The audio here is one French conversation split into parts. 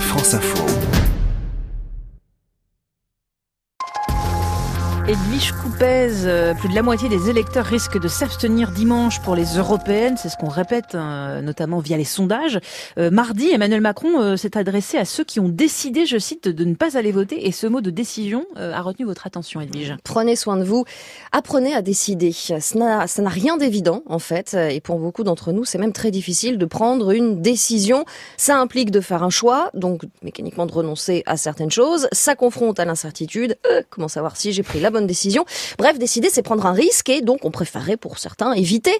France Info. Edwige Coupez, euh, plus de la moitié des électeurs risquent de s'abstenir dimanche pour les européennes, c'est ce qu'on répète hein, notamment via les sondages. Euh, mardi, Emmanuel Macron euh, s'est adressé à ceux qui ont décidé, je cite, de ne pas aller voter et ce mot de décision a retenu votre attention Edwige. Prenez soin de vous, apprenez à décider. Ça n'a rien d'évident en fait et pour beaucoup d'entre nous c'est même très difficile de prendre une décision. Ça implique de faire un choix, donc mécaniquement de renoncer à certaines choses. Ça confronte à l'incertitude. comment savoir si j'ai pris la bonne décision. Bref, décider, c'est prendre un risque et donc on préférerait pour certains éviter.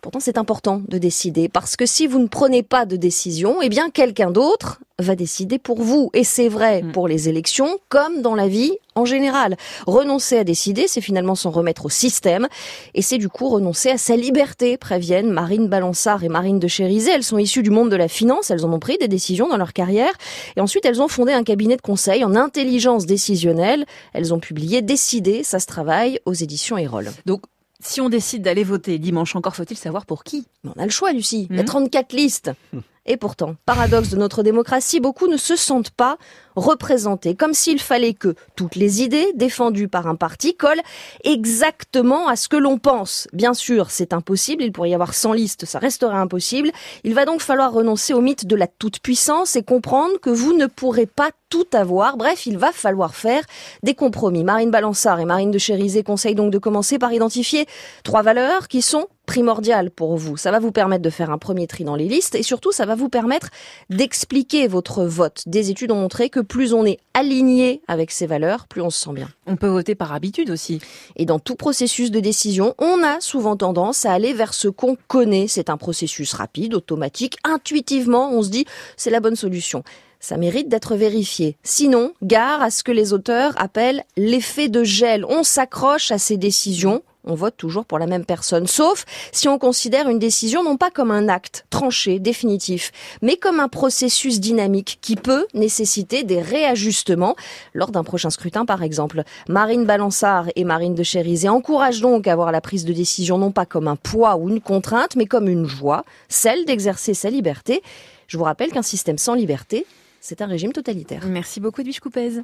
Pourtant, c'est important de décider parce que si vous ne prenez pas de décision, eh bien, quelqu'un d'autre va décider pour vous. Et c'est vrai mm. pour les élections comme dans la vie en général. Renoncer à décider, c'est finalement s'en remettre au système. Et c'est du coup renoncer à sa liberté, préviennent Marine Balançard et Marine de Chérisé. Elles sont issues du monde de la finance, elles en ont pris des décisions dans leur carrière. Et ensuite, elles ont fondé un cabinet de conseil en intelligence décisionnelle. Elles ont publié Décider, ça se travaille aux éditions Erol. Donc, si on décide d'aller voter dimanche, encore faut-il savoir pour qui? On a le choix, Lucie. Il y a 34 hmm. listes. Et pourtant, paradoxe de notre démocratie, beaucoup ne se sentent pas représentés, comme s'il fallait que toutes les idées défendues par un parti collent exactement à ce que l'on pense. Bien sûr, c'est impossible, il pourrait y avoir 100 listes, ça resterait impossible. Il va donc falloir renoncer au mythe de la toute-puissance et comprendre que vous ne pourrez pas tout avoir. Bref, il va falloir faire des compromis. Marine Balançard et Marine de Chérisé conseillent donc de commencer par identifier trois valeurs qui sont primordial pour vous. Ça va vous permettre de faire un premier tri dans les listes et surtout ça va vous permettre d'expliquer votre vote. Des études ont montré que plus on est aligné avec ces valeurs, plus on se sent bien. On peut voter par habitude aussi. Et dans tout processus de décision, on a souvent tendance à aller vers ce qu'on connaît. C'est un processus rapide, automatique, intuitivement, on se dit c'est la bonne solution ça mérite d'être vérifié. Sinon, gare à ce que les auteurs appellent l'effet de gel. On s'accroche à ces décisions on vote toujours pour la même personne, sauf si on considère une décision non pas comme un acte tranché, définitif, mais comme un processus dynamique qui peut nécessiter des réajustements lors d'un prochain scrutin par exemple. Marine Balançard et Marine de Chérisé encouragent donc à voir la prise de décision non pas comme un poids ou une contrainte, mais comme une joie, celle d'exercer sa liberté. Je vous rappelle qu'un système sans liberté, c'est un régime totalitaire. Merci beaucoup, Edwige Coupez.